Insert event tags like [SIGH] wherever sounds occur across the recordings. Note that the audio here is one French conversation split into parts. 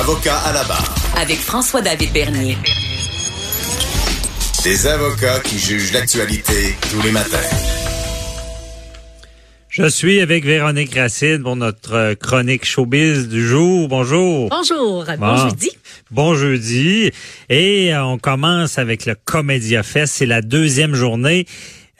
Avocat à la barre. Avec François-David Bernier. Des avocats qui jugent l'actualité tous les matins. Je suis avec Véronique Racine pour notre chronique showbiz du jour. Bonjour. Bonjour. Bon, jeudi. Bon jeudi. Et euh, on commence avec le Comédia Fest. C'est la deuxième journée.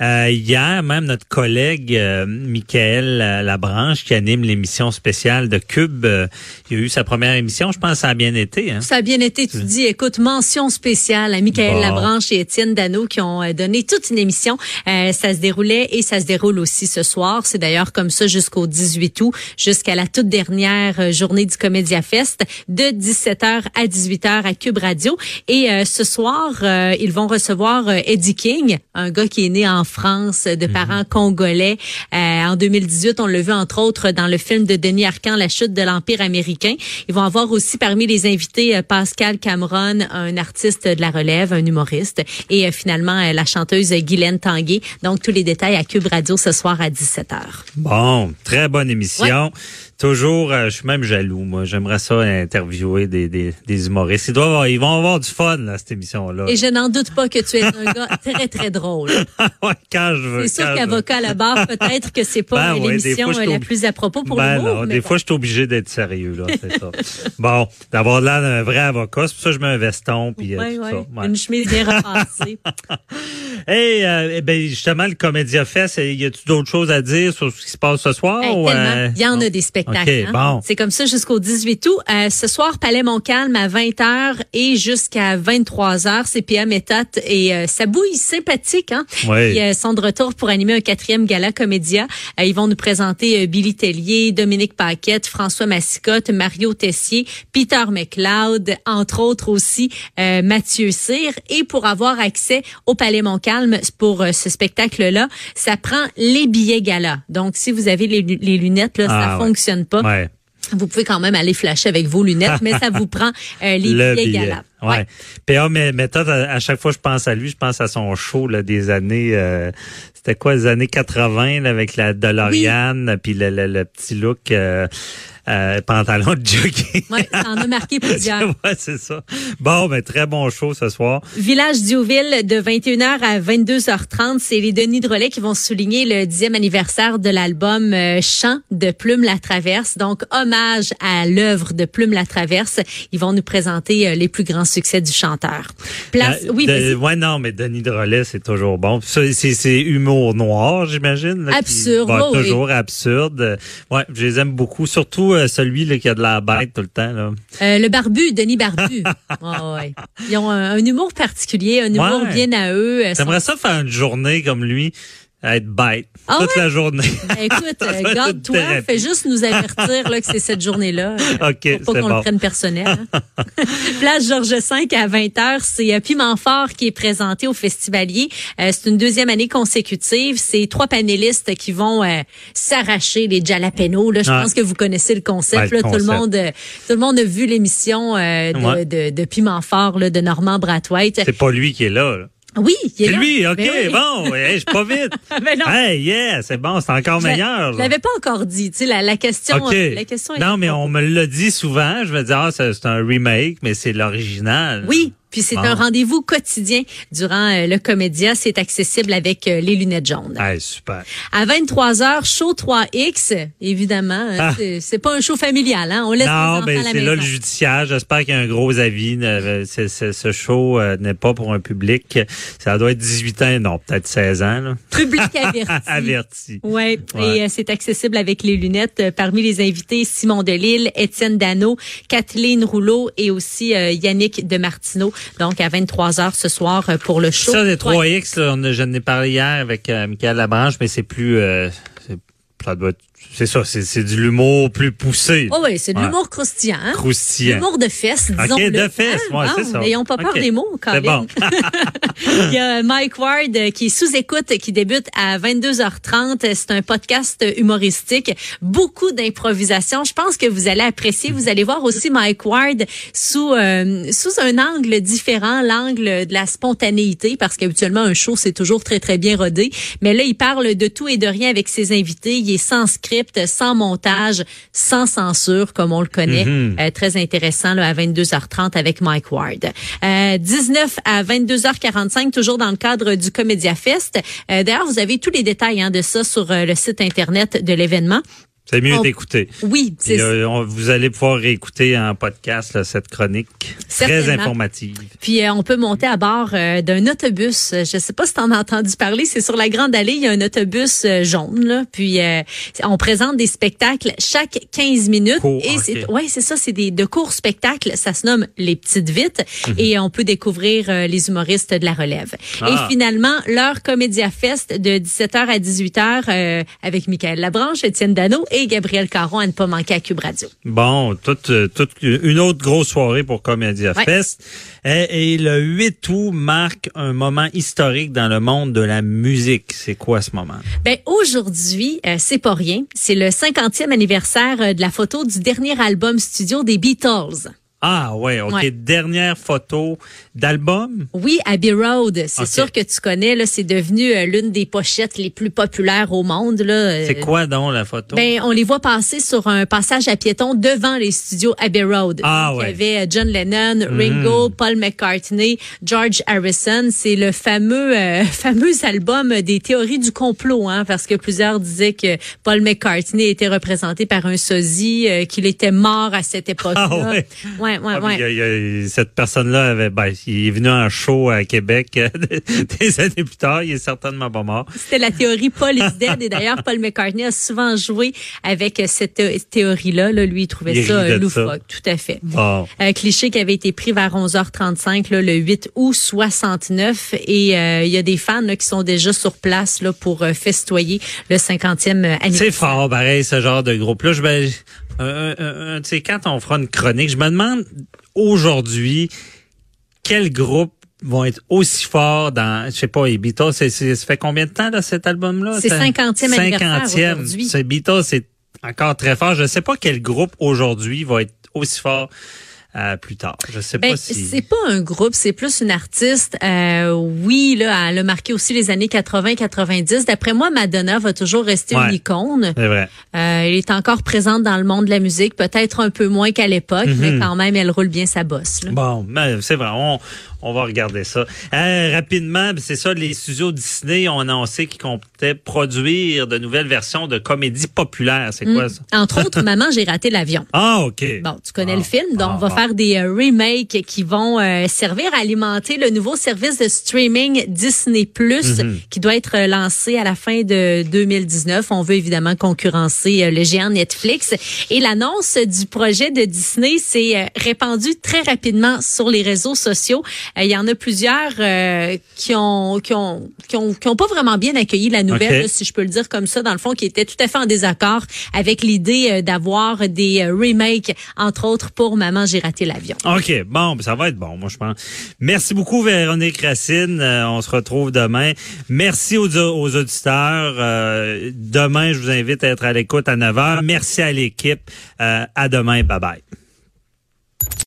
Euh, hier, même notre collègue euh, Michael euh, Labranche, qui anime l'émission spéciale de Cube, euh, il a eu sa première émission. Je pense que ça a bien été. Hein? Ça a bien été. Tu dis, écoute, mention spéciale à Michael Bon. Labranche et Étienne Dano qui ont euh, donné toute une émission. Euh, ça se déroulait et ça se déroule aussi ce soir. C'est d'ailleurs comme ça jusqu'au 18 août, jusqu'à la toute dernière journée du Comédia Fest de 17h à 18h à Cube Radio. Et euh, ce soir, euh, ils vont recevoir Eddie King, un gars qui est né en France de parents congolais. Euh, en 2018, on l'a vu entre autres dans le film de Denis Arcand, La chute de l'Empire américain. Ils vont avoir aussi parmi les invités euh, Pascal Cameron, un artiste de la relève, un humoriste, et euh, finalement la chanteuse Guylaine Tanguay. Donc tous les détails à Cube Radio ce soir à 17h. Bon, très bonne émission. Toujours, euh, je suis même jaloux. Moi, j'aimerais ça interviewer des, des, des humoristes. Ils doivent, avoir- ils vont avoir du fun là, cette émission-là. Et je n'en doute pas que tu es un gars très très drôle. [LAUGHS] Ouais, quand je veux. C'est sûr qu'avocat à la barre, peut-être que c'est pas Ben ouais, l'émission la plus à propos pour ben mais des bon. fois, je suis obligé d'être sérieux, là, c'est ça. Bon, d'avoir l'air d'un vrai avocat, c'est pour ça que je mets un veston, puis euh, tout ça. Ouais. Une chemise bien repassée. [LAUGHS] Hey, euh, eh ben, justement, le Comédia Fest, eh, y a-tu d'autres choses à dire sur ce qui se passe ce soir? Hey, ou, euh, Il y en a des spectacles. OK, hein. bon. C'est comme ça jusqu'au 18 août. Euh, ce soir, Palais Montcalm à 20h et jusqu'à 23h, c'est Pia Méthode et euh, ça bouille sympathique. Hein? Oui. Ils euh, sont de retour pour animer un quatrième gala comédia. Euh, ils vont nous présenter Billy Tellier, Dominique Paquette, François Massicotte, Mario Tessier, Peter McLeod, entre autres aussi euh, Mathieu Cyr. Et pour avoir accès au Palais Montcalm pour euh, ce spectacle-là, ça prend les billets gala. Donc, si vous avez les, lu- les lunettes, là, Ah, ça ouais. fonctionne pas. Ouais. Vous pouvez quand même aller flasher avec vos lunettes, mais ça vous prend euh, les le billets billet. Ouais. PA mais méthode à, à chaque fois je pense à lui, je pense à son show là, des années euh, c'était quoi les années 80 là, avec la DeLorean puis le, le, le petit look euh, euh, pantalon de jogging. Ouais, ça en a marqué [LAUGHS] plusieurs. ouais, c'est ça. Bon, ben très bon show ce soir. Village Diouville de 21h à 22h30, c'est les Denis Drolet qui vont souligner le 10e anniversaire de l'album euh, Chant de Plume la Traverse. Donc hommage à l'œuvre de Plume la Traverse, ils vont nous présenter euh, les plus grands succès du chanteur. Place Euh, oui, de- ouais, non, mais Denis Drolet, c'est toujours bon. Ça, C'est humour noir, j'imagine. qui- Absurde, oui. toujours absurde. Ouais, je les aime beaucoup. Surtout euh, celui là, qui a de la bête tout le temps. Là. Euh, le barbu, Denis Barbu. [LAUGHS] Ouais, ouais. Ils ont un, un humour particulier, un humour Ouais. bien à eux. J'aimerais ça faire une journée comme lui, être bête Ah toute ouais? la journée. Ben, écoute, [LAUGHS] euh, garde-toi, fais juste nous avertir là, que c'est cette journée-là. [LAUGHS] OK, pour pas qu'on bon. le prenne personnel. hein. [LAUGHS] Place Georges V à 20h, c'est euh, Piment Fort qui est présenté au Festivalier. Euh, c'est une deuxième année consécutive. C'est trois panélistes qui vont euh, s'arracher les jalapenos. Là, je pense que vous connaissez le concept. Le là. Tout le monde, euh, tout le monde a vu l'émission euh, de, Ouais. de, de Piment Fort là, de Normand Brathwaite. C'est pas lui qui est là. là. Oui, il est C'est là. lui, OK, Ben oui. bon, hey, je suis pas vite. [LAUGHS] Ben non. hey, yeah, c'est bon, c'est encore meilleur. Je l'avais pas encore dit. Tu sais, la, la question, OK. euh, la question. non, était mais on me l'a dit souvent. Je vais dire, ah, c'est un remake, mais c'est l'original. Oui, puis c'est Bon. un rendez-vous quotidien durant euh, le Comédia. C'est accessible avec euh, les lunettes jaunes. Hey, super. À 23h, show 3X, évidemment. hein, Ah. c'est- pas un show familial. Hein? On laisse les Non, la c'est là le judiciaire. J'espère qu'il y a un gros avis. Euh, ce show euh, n'est pas pour un public. Ça doit être 18 ans, non, peut-être 16 ans. Là. Public [LAUGHS] averti. Averti. Ouais, Ouais. et c'est accessible avec les lunettes. Parmi les invités, Simon Delille, Étienne Dano, Kathleen Rouleau et aussi Yannick de Martineau. Donc à 23h ce soir euh, pour le show. Ça, les 3X. 3X, là, on a, je n'ai parlé hier avec euh, Michael Labranche, mais c'est plus... euh, ça doit être c'est ça, c'est c'est de l'humour plus poussé. Oh oui, c'est de Ouais. l'humour croustillant. hein? Croustillant. L'humour de fesses, disons. OK, de fesses, ouais, c'est ça. N'ayons pas peur des mots, C'est Colin. bon. [LAUGHS] Il y a Mike Ward qui est sous écoute, qui débute à 22h30. C'est un podcast humoristique. Beaucoup d'improvisation. Je pense que vous allez apprécier. Vous allez voir aussi Mike Ward sous, euh, sous un angle différent, l'angle de la spontanéité, parce qu'habituellement, un show, c'est toujours très, très bien rodé. Mais là, il parle de tout et de rien avec ses invités. Il est sans script, sans montage, sans censure, comme on le connaît. Euh, très intéressant là, à 22h30 avec Mike Ward. Euh, 19 à 22h45, toujours dans le cadre du Comédia Fest. Euh, D'ailleurs, vous avez tous les détails hein, de ça sur euh, le site Internet de l'événement. C'est mieux On- d'écouter. Oui, c'est euh, on- vous allez pouvoir réécouter en podcast là, cette chronique très informative. Puis euh, on peut monter à bord euh, d'un autobus. Euh, Je sais pas si tu en as entendu parler. C'est sur la Grande Allée. Il y a un autobus jaune. Là. Puis on présente des spectacles chaque 15 minutes. Court, et ok. c'est ouais, c'est ça. C'est des de courts spectacles. Ça se nomme les petites vites. Et on peut découvrir les humoristes de la relève. Mhm. Ah. Et finalement leur Comédia Fest de 17h à 18h euh, avec Michael Labranche, Étienne Dano et Gabriel Caron à ne pas manquer à Cube Radio. Bon, toute, euh, toute une autre grosse soirée pour Comédia Ouais. Fest. Et, et le 8 août marque un moment historique dans le monde de la musique. C'est quoi ce moment? Ben aujourd'hui, euh, c'est pas rien. C'est le 50e anniversaire euh, de la photo du dernier album studio des Beatles. Ah ouais, ok. Ouais. Dernière photo d'album? Oui, Abbey Road. C'est sûr que tu connais. Là, c'est devenu euh, l'une des pochettes les plus populaires au monde. Là. Euh, C'est quoi donc la photo? Ben, on les voit passer sur un passage à piétons devant les studios Abbey Road. Ah, Donc, ouais. Il y avait euh, John Lennon, Ringo, Paul McCartney, George Harrison. C'est le fameux euh, [LAUGHS] fameux album des théories du complot, hein, parce que plusieurs disaient que Paul McCartney était représenté par un sosie, euh, qu'il était mort à cette époque-là. Ah, ouais. ouais, ouais, Ah, ouais. puis il y a- il y a- cette personne-là avait, ben, il est venu en show à Québec euh, [LAUGHS] des années plus tard. Il est certainement pas mort. C'était la théorie Paul [LAUGHS] is dead. Et d'ailleurs, Paul McCartney a souvent joué avec cette thé- théorie-là. Là, lui, il trouvait Il ça euh, loufoque. ça. Tout à fait. Un cliché qui avait été pris vers 11h35 là, le 8 août 69 et euh, il y a des fans là, qui sont déjà sur place là, pour euh, festoyer le 50e anniversaire. C'est fort, pareil, ce genre de groupe-là. Je ben, un- un- un- tu sais, quand on fera une chronique, je me demande aujourd'hui quels groupes vont être aussi forts dans, je sais pas, les Beatles, c'est, c'est- ça fait combien de temps, là, cet album-là? C'est 50e anniversaire 50e. aujourd'hui. C'est Beatles, c'est encore très fort. Je sais pas quel groupe aujourd'hui va être aussi fort euh, plus tard. Je sais Ben, pas si... c'est pas un groupe, c'est plus une artiste. Euh, oui, là, elle a marqué aussi les années 80-90. D'après moi, Madonna va toujours rester Ouais. une icône. C'est vrai. Euh, elle est encore présente dans le monde de la musique, peut-être un peu moins qu'à l'époque, Mhm. mais quand même, elle roule bien sa bosse. là. Bon, ben, c'est vrai, on, on va regarder ça. Euh, rapidement, c'est ça, les studios Disney ont annoncé qu'ils comptaient produire de nouvelles versions de comédies populaires. C'est quoi ça? Entre autres, [LAUGHS] Maman, j'ai raté l'avion. Ah, OK. Bon, tu connais Ah, le film, donc ah, on va ah. faire des euh, remakes qui vont euh, servir à alimenter le nouveau service de streaming Disney Plus Mhm. qui doit être euh, lancé à la fin de 2019. On veut évidemment concurrencer le géant Netflix et l'annonce du projet de Disney s'est répandue très rapidement sur les réseaux sociaux. Euh, Il y en a plusieurs euh, qui ont qui ont qui ont qui ont pas vraiment bien accueilli la nouvelle, là, si je peux le dire comme ça, dans le fond, qui étaient tout à fait en désaccord avec l'idée euh, d'avoir des remakes, entre autres pour Maman, j'ai raté l'avion. OK, bon, ben, ça va être bon, moi, je pense. Merci beaucoup, Véronique Racine. Euh, on se retrouve demain. Merci aux, aux auditeurs. Euh, demain, je vous invite à être à l'écoute à 9 h. Merci à l'équipe. Euh, à demain. Bye-bye.